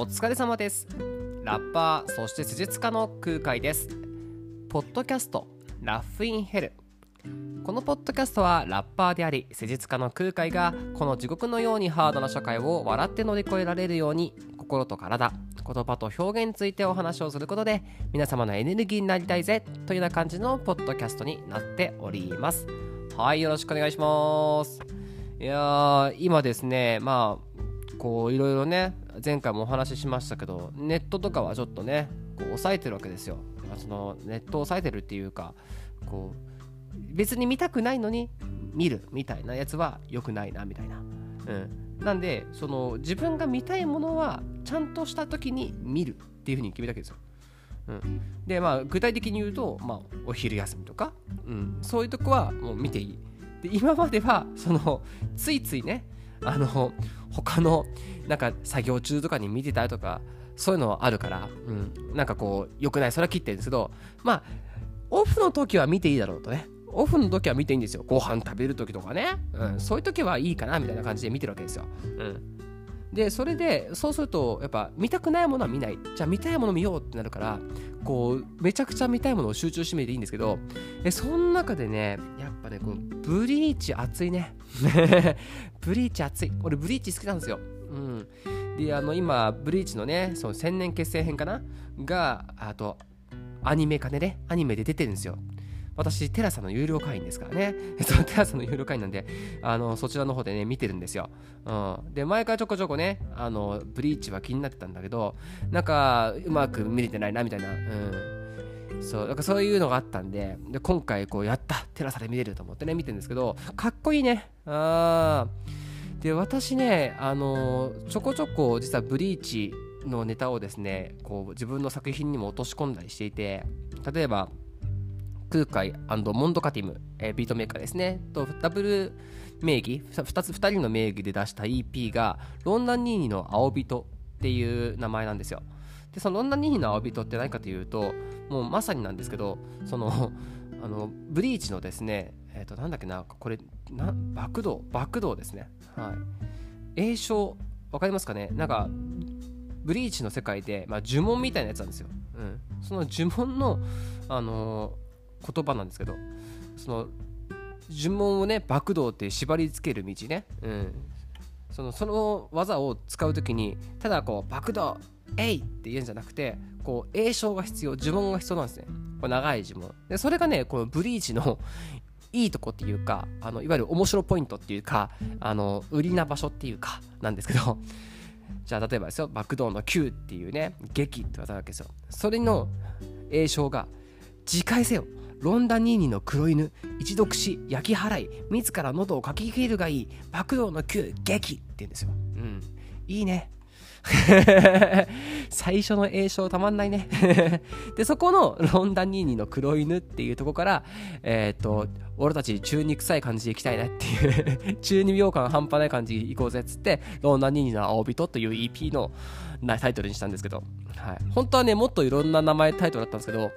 お疲れ様です。ラッパーそして施術家の空海です。ポッドキャストラッフインヘル。このポッドキャストはラッパーであり施術家の空海がこの地獄のようにハードな社会を笑って乗り越えられるように心と体言葉と表現についてお話をすることで皆様のエネルギーになりたいぜというような感じのポッドキャストになっております。はいよろしくお願いします。いやー今ですねまあこういろいろね前回もお話ししましたけどネットとかはちょっとねこう抑えてるわけですよ。そのネットを抑えてるっていうかこう別に見たくないのに見るみたいなやつは良くないなみたいな、うん、なんでその自分が見たいものはちゃんとした時に見るっていうふうに決めたわけですよ。うん、でまあ具体的に言うと、まあ、お昼休みとか、うん、そういうとこはもう見ていい。で今まではそのついついねあの他のなんか作業中とかに見てたりとかそういうのはあるから、うん、なんかこう良くない。それは切ってるんですけどまあオフの時は見ていいだろうとね。オフの時は見ていいんですよ。ご飯食べる時とかね、うん、そういう時はいいかなみたいな感じで見てるわけですよ、うん、でそれでそうするとやっぱ見たくないものは見ない。じゃあ見たいもの見ようってなるからこうめちゃくちゃ見たいものを集中してみていいんですけどえその中でねやっぱねこのブリーチ熱いね。ブリーチ熱い。俺ブリーチ好きなんですよ。うん。であの今ブリーチのねその千年結成編かな？があとアニメ化でねアニメで出てるんですよ。私、テラサの有料会員ですからね。そのテラサの有料会員なんで、あの、そちらの方でね、見てるんですよ。うん。で、前からちょこちょこね、あの、ブリーチは気になってたんだけど、なんか、うまく見れてないな、みたいな。うん。そう、なんかそういうのがあったんで、で今回、こう、やったテラサで見れると思ってね、見てるんですけど、かっこいいね。あー。で、私ね、あのちょこちょこ、実はブリーチのネタをですね、こう、自分の作品にも落とし込んだりしていて、例えば、空海モンドカティム、えー、ビートメーカーですね、とダブル名義、2つ2人の名義で出した EP が、ロンダンニーニの青人っていう名前なんですよ。で、そのロンダンニーニの青人って何かというと、もうまさになんですけど、その、あのブリーチのですね、えっ、ー、と、なんだっけな、これ、な爆道、爆道ですね。はい。栄称、わかりますかね？なんか、ブリーチの世界で、まあ、呪文みたいなやつなんですよ。うん。その呪文の、あの言葉なんですけどその呪文をね爆道って縛り付ける道ね、うん、そのその技を使う時にただこう爆道えい!って言うんじゃなくてこう栄唱が必要呪文が必要なんですね。これ長い呪文。でそれがねこのブリーチのいいとこっていうかあのいわゆる面白ポイントっていうかあの売りな場所っていうかなんですけど。じゃあ例えばですよ爆道の9っていうね劇って技なわけですよ。それの栄唱が自戒せよ。ロンダニーニの黒犬一読し焼き払い自ら喉をかき切るがいい爆道の球撃って言うんですよ。うん。いいね。最初の栄唱たまんないね。でそこのロンダニーニの黒犬っていうとこからえっ、ー、と俺たち中二臭い感じでいきたいねっていう 中二病感半端ない感じでいこうぜっつってロンダニーニの青人という EP のタイトルにしたんですけど、はい、本当はねもっといろんな名前タイトルだったんですけど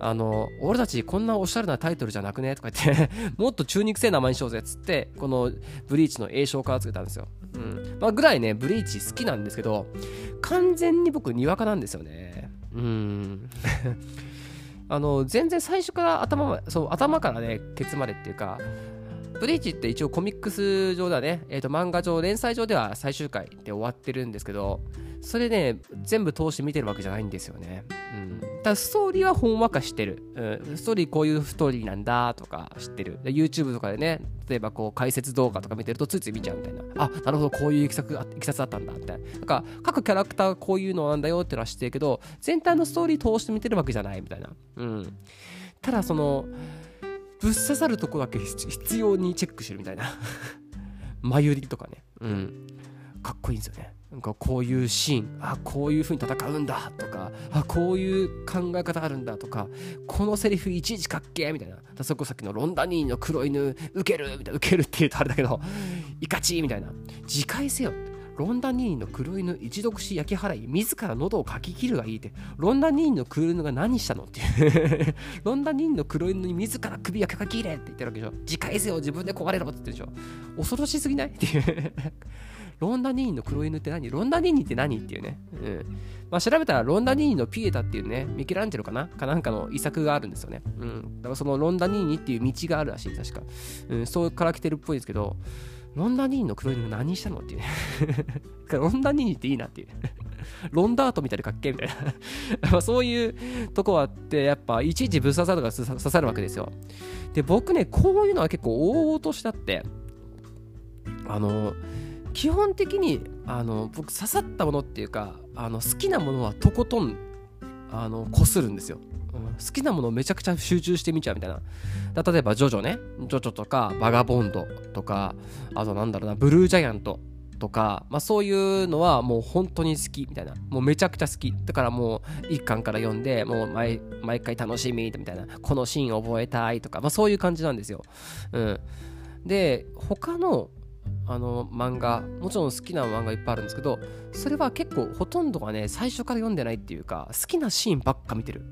あの俺たちこんなおしゃれなタイトルじゃなくねとか言ってもっと中肉性名前にしようぜっつってこのブリーチの栄称からつけたんですよ、うん。まあ、ぐらいねブリーチ好きなんですけど完全に僕にわかなんですよね。うん。あの全然最初から頭そう頭からねケツまでっていうかブリーチって一応コミックス上ではね、えー、と漫画上、連載上では最終回で終わってるんですけど、それね、全部通して見てるわけじゃないんですよね。うん。ただストーリーはほんわか知ってる。うん。ストーリーこういうストーリーなんだとか知ってる。YouTube とかでね、例えばこう解説動画とか見てるとついつい見ちゃうみたいな。あ、なるほど、こういういきさついきさつだったんだみたいな。なんか各キャラクターこういうのなんだよってのは知ってるけど、全体のストーリー通して見てるわけじゃないみたいな。うん。ただその、ぶっ刺さるとこだけ必要にチェックしてるみたいな。眉売りとかね。うん。かっこいいんですよね。なんかこういうシーン。あこういう風に戦うんだ。とかあこういう考え方あるんだ。とかこのセリフいちいちかっけー。みたいな。そこさっきのロンダニーの黒犬ウケるみたいな。ウケるって言うとあれだけどイカチーみたいな。自戒せよロンダニーニの黒犬一読し焼き払い自ら喉をかき切るがいいってロンダニーニの黒犬が何したのっていう ロンダニーニの黒犬に自ら首をかき切れって言ってるわけでしょ自戒せよ自分で壊れろって言ってるでしょ恐ろしすぎないっていう ロンダ・ニーニの黒犬って何？ロンダ・ニーニって何っていうね。うん。まあ、調べたらロンダ・ニーニのピエタっていうね、ミケランジェロかな？かなんかの遺作があるんですよね。うん。だからそのロンダ・ニーニっていう道があるらしい、確か。うん、そうから来てるっぽいですけど、ロンダ・ニーニの黒犬何したのっていうね。ロンダ・ニーニっていいなっていう。ロンダートみたいでかっけみたいな そういうとこあって、やっぱいちいちぶっ刺さるが刺さるわけですよ。で、僕ね、こういうのは結構大々としてあって、あの、基本的にあの僕刺さったものっていうかあの好きなものはとことんあのこするんですよ、好きなものめちゃくちゃ集中してみちゃうみたいな。例えばジョジョね。ジョジョとかバガボンドとかあとなんだろうなブルージャイアントとか、まあ、そういうのはもう本当に好きみたいな。もうめちゃくちゃ好き。だからもう一巻から読んでもう毎毎回楽しみみたいな。このシーン覚えたいとか、まあ、そういう感じなんですよ、うん、で他のあの漫画もちろん好きな漫画いっぱいあるんですけどそれは結構ほとんどがね最初から読んでないっていうか好きなシーンばっか見てる、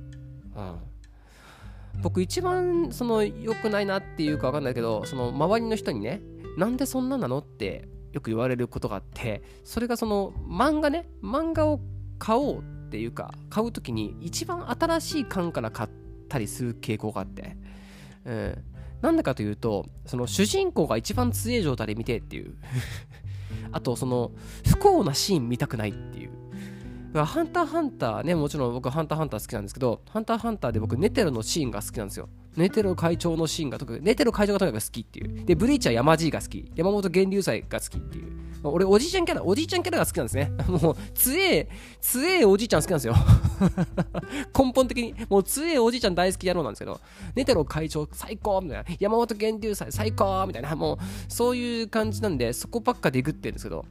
うん、僕一番その良くないなっていうか分かんないけどその周りの人にねなんでそんななのってよく言われることがあってそれがその漫画ね漫画を買おうっていうか買う時に一番新しい巻から買ったりする傾向があって、うん、なんでかというとその主人公が一番強い状態で見てっていう。あとその不幸なシーン見たくないっていう。ハンターハンターねもちろん僕ハンターハンター好きなんですけどハンターハンターで僕ネテロのシーンが好きなんですよ。ネテロ会長のシーンが特にネテロ会長がとにかく好きっていう。でブリーチは山 G が好き。山本源流祭が好きっていう。俺おじいちゃんキャラおじいちゃんキャラが好きなんですね。もう強え強えおじいちゃん好きなんですよ。根本的にもう強えおじいちゃん大好き野郎なんですけどネテロ会長最高みたいな。山本源流祭最高みたいな。もうそういう感じなんでそこばっかでグってるんですけど。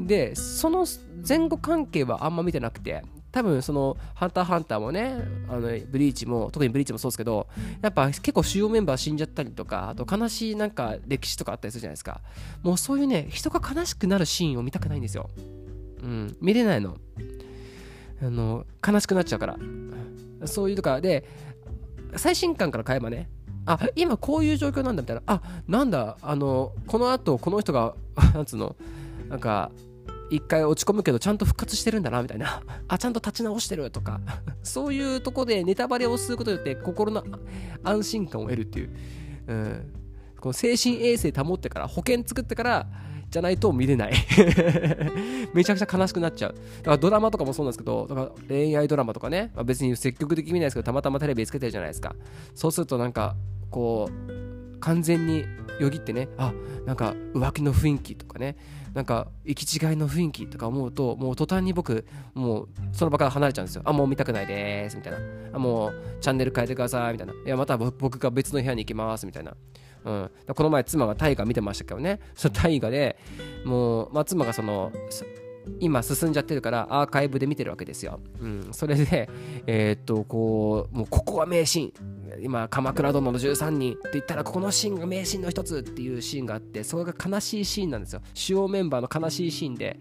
でその前後関係はあんま見てなくて。多分その「ハンターハンター」もねあのブリーチも特にブリーチもそうですけどやっぱ結構主要メンバー死んじゃったりとかあと悲しいなんか歴史とかあったりするじゃないですか。もうそういうね人が悲しくなるシーンを見たくないんですよ。うん見れないの。あの悲しくなっちゃうから。そういうとか。で最新刊から買えばねあ今こういう状況なんだみたいなあなんだあのこのあとこの人が なんつうの？なんか一回落ち込むけどちゃんと復活してるんだなみたいな。あちゃんと立ち直してるとか。そういうとこでネタバレをすることによって心の安心感を得るっていう、うん、この精神衛生保ってから保険作ってからじゃないと見れない。めちゃくちゃ悲しくなっちゃう。だからドラマとかもそうなんですけどだから恋愛ドラマとかね、まあ、別に積極的に見ないですけどたまたまテレビつけてるじゃないですか。そうするとなんかこう完全によぎってねあなんか浮気の雰囲気とかねなんか行き違いの雰囲気とか思うともう途端に僕もうその場から離れちゃうんですよ。あもう見たくないですみたいな。あもうチャンネル変えてくださいみたいな。いやまた僕が別の部屋に行きますみたいな。うん、この前妻が大河見てましたけどね。その大河でもう、まあ、妻がその今進んじゃってるからアーカイブで見てるわけですよ。うん、それで、えー、っと、こう、もうここは名シーン。今、鎌倉殿の13人って言ったら、ここのシーンが名シーンの一つっていうシーンがあって、それが悲しいシーンなんですよ。主要メンバーの悲しいシーンで。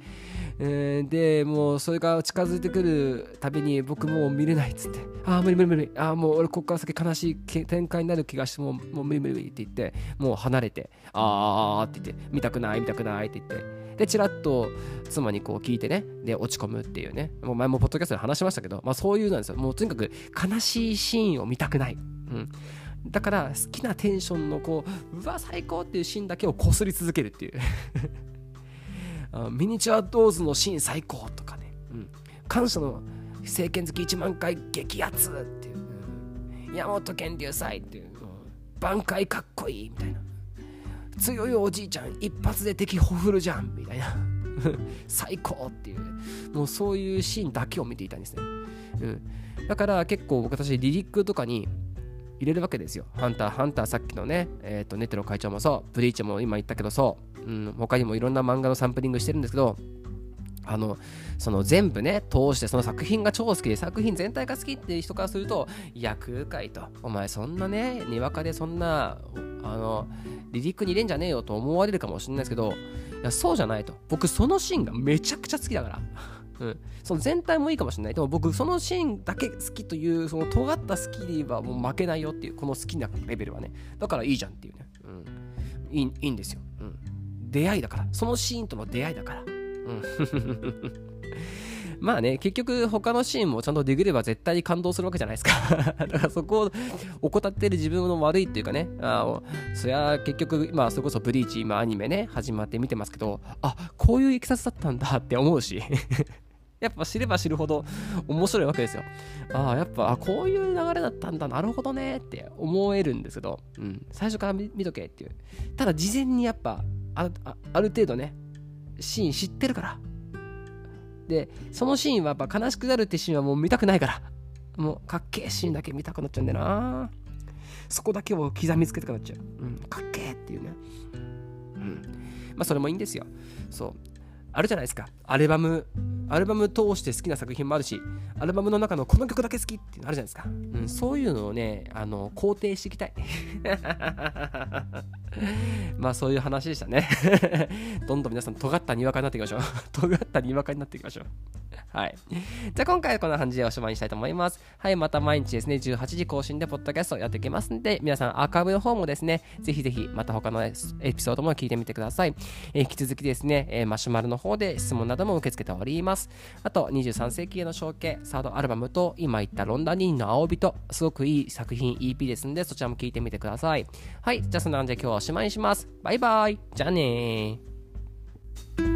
えー、で、もうそれが近づいてくるたびに僕もう見れないっつって、ああ、無理無理無理、ああ、もう俺ここから先悲しい展開になる気がして、もうもう無理無理って言って、もう離れて、ああって言って、見たくない、見たくないって言って、で、ちらっと妻にこう聞いてね、で、落ち込むっていうね、もう前もポッドキャストで話しましたけど、まあそういうなんですよ。もうとにかく悲しいシーンを見たくない。うん。だから好きなテンションのこう、うわ、最高っていうシーンだけをこすり続けるっていう。ミニチュアドーズのシーン最高とかね、うん、感謝の政権好き1万回激アツっていう、山本健流祭っていう、挽回かっこいいみたいな。強いおじいちゃん一発で敵ほふるじゃんみたいな。最高っていうもうそういうシーンだけを見ていたんですね、うん、だから結構僕私リリックとかに入れるわけですよ。ハンターハンターさっきのねえっ、ー、とネテロ会長もそうブリーチも今言ったけどそう、うん、他にもいろんな漫画のサンプリングしてるんですけどあのその全部ね通してその作品が超好きで作品全体が好きっていう人からするといや空海と。お前そんなねにわかでそんなあのリリックに入れんじゃねえよと思われるかもしれないですけどいやそうじゃないと。僕そのシーンがめちゃくちゃ好きだから。うん、その全体もいいかもしれない。でも僕そのシーンだけ好きというその尖った好きではもう負けないよっていうこの好きなレベルはね。だからいいじゃんっていうね、うん、いいいいんですよ、うん、出会いだから。そのシーンとの出会いだから。まあね、結局他のシーンもちゃんとできれば絶対に感動するわけじゃないですか。だからそこを怠ってる自分の悪いっていうかね、あそりゃ結局、まあそれこそブリーチ、今アニメね、始まって見てますけど、あ、こういういきさつだったんだって思うし。やっぱ知れば知るほど面白いわけですよ。ああ、やっぱあこういう流れだったんだ、なるほどねって思えるんですけど、うん、最初から見とけっていう。ただ事前にやっぱある程度ね、シーン知ってるから。で、そのシーンはやっぱ悲しくなるってシーンはもう見たくないから。もうかっけえシーンだけ見たくなっちゃうんだよな。そこだけを刻みつけたくなっちゃう。うん、かっけえっていうね。うん。まあそれもいいんですよ。そう。あるじゃないですか。アルバム、アルバム通して好きな作品もあるし、アルバムの中のこの曲だけ好きっていうのあるじゃないですか。うん、そういうのをね、あの、肯定していきたい。まあそういう話でしたね。どんどん皆さん尖ったにわかになっていきましょう。尖ったにわかになっていきましょう。はい。じゃあ今回はこんな感じでおしまいにしたいと思います。はい、また毎日ですね、18時更新でポッドキャストやっていきますんで、皆さんアーカイブの方もですね、ぜひぜひまた他のエピソードも聞いてみてください。えー、引き続きですね、えー、マシュマロの方で質問なども受け付けております。あと、23世紀への承継、サードアルバムと、今言ったロンダニーの青人、すごくいい作品 EP ですんで、そちらも聞いてみてください。はい、じゃあそんな感じで今日はおしまいにします。バイバイ。じゃあねー。